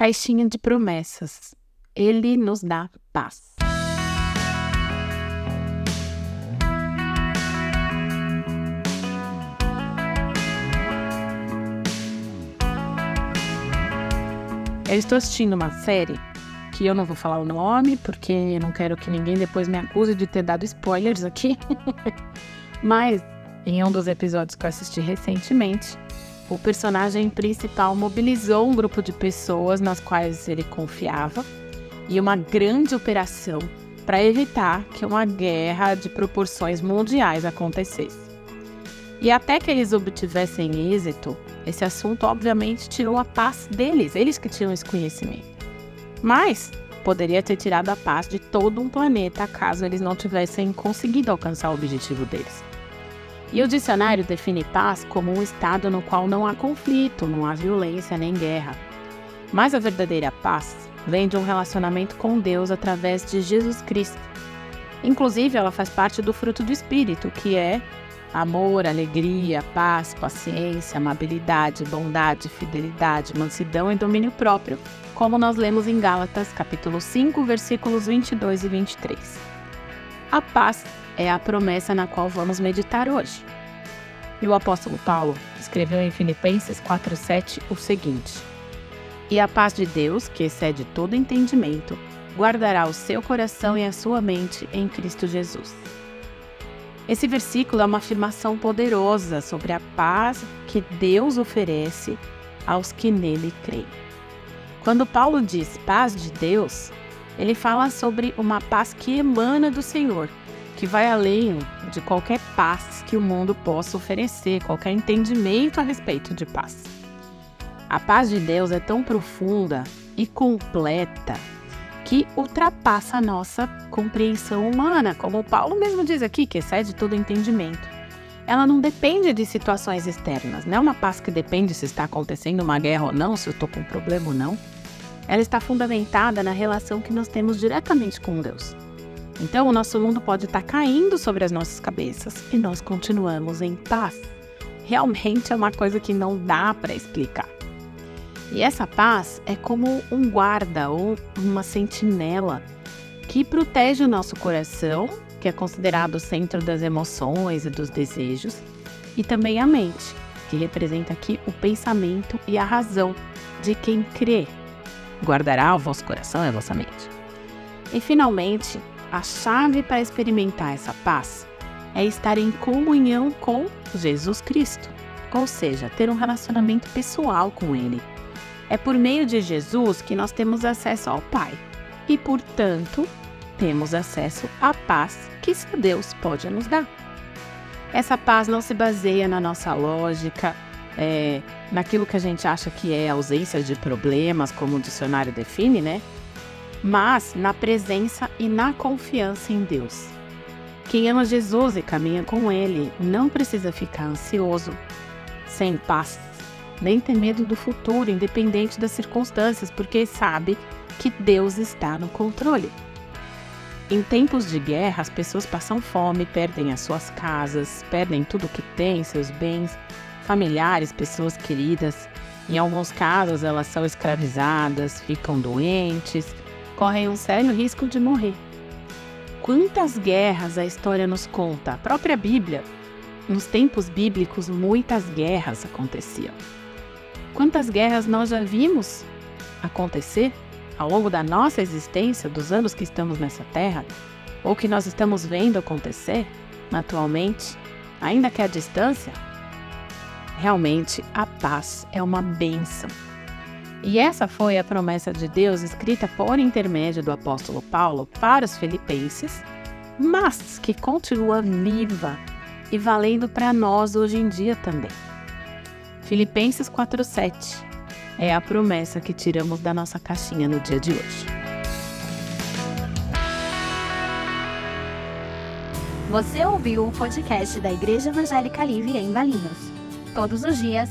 Caixinha de promessas. Ele nos dá paz. Eu estou assistindo uma série que eu não vou falar o nome, porque eu não quero que ninguém depois me acuse de ter dado spoilers aqui. Mas em um dos episódios que eu assisti recentemente, o personagem principal mobilizou um grupo de pessoas nas quais ele confiava e uma grande operação para evitar que uma guerra de proporções mundiais acontecesse. E até que eles obtivessem êxito, esse assunto obviamente tirou a paz deles, eles que tinham esse conhecimento. Mas poderia ter tirado a paz de todo um planeta caso eles não tivessem conseguido alcançar o objetivo deles. E o dicionário define paz como um estado no qual não há conflito, não há violência nem guerra. Mas a verdadeira paz vem de um relacionamento com Deus através de Jesus Cristo. Inclusive, ela faz parte do fruto do Espírito, que é amor, alegria, paz, paciência, amabilidade, bondade, fidelidade, mansidão e domínio próprio, como nós lemos em Gálatas, capítulo 5, versículos 22 e 23. A paz é a promessa na qual vamos meditar hoje. E o apóstolo Paulo escreveu em Filipenses 4:7 o seguinte: E a paz de Deus, que excede todo entendimento, guardará o seu coração e a sua mente em Cristo Jesus. Esse versículo é uma afirmação poderosa sobre a paz que Deus oferece aos que nele creem. Quando Paulo diz paz de Deus, ele fala sobre uma paz que emana do Senhor, que vai além de qualquer paz que o mundo possa oferecer, qualquer entendimento a respeito de paz. A paz de Deus é tão profunda e completa que ultrapassa a nossa compreensão humana, como Paulo mesmo diz aqui, que excede todo entendimento. Ela não depende de situações externas, não é uma paz que depende se está acontecendo uma guerra ou não, se eu estou com um problema ou não. Ela está fundamentada na relação que nós temos diretamente com Deus. Então, o nosso mundo pode estar caindo sobre as nossas cabeças e nós continuamos em paz. Realmente é uma coisa que não dá para explicar. E essa paz é como um guarda ou uma sentinela que protege o nosso coração, que é considerado o centro das emoções e dos desejos, e também a mente, que representa aqui o pensamento e a razão de quem crê. Guardará o vosso coração e a vossa mente. E finalmente, a chave para experimentar essa paz é estar em comunhão com Jesus Cristo, ou seja, ter um relacionamento pessoal com Ele. É por meio de Jesus que nós temos acesso ao Pai e, portanto, temos acesso à paz que só Deus pode nos dar. Essa paz não se baseia na nossa lógica, é, naquilo que a gente acha que é ausência de problemas, como o dicionário define, né? Mas na presença e na confiança em Deus. Quem ama Jesus e caminha com Ele não precisa ficar ansioso, sem paz, nem ter medo do futuro, independente das circunstâncias, porque sabe que Deus está no controle. Em tempos de guerra, as pessoas passam fome, perdem as suas casas, perdem tudo o que têm, seus bens, familiares, pessoas queridas. Em alguns casos, elas são escravizadas, ficam doentes, correm um sério risco de morrer. Quantas guerras a história nos conta? A própria Bíblia. Nos tempos bíblicos, muitas guerras aconteciam. Quantas guerras nós já vimos acontecer ao longo da nossa existência, dos anos que estamos nessa terra, ou que nós estamos vendo acontecer atualmente, ainda que à distância? Realmente, a paz é uma bênção. E essa foi a promessa de Deus escrita por intermédio do apóstolo Paulo para os filipenses, mas que continua viva e valendo para nós hoje em dia também. Filipenses 4:7 é a promessa que tiramos da nossa caixinha no dia de hoje. Você ouviu o podcast da Igreja Evangélica Livre em Valinhos. Todos os dias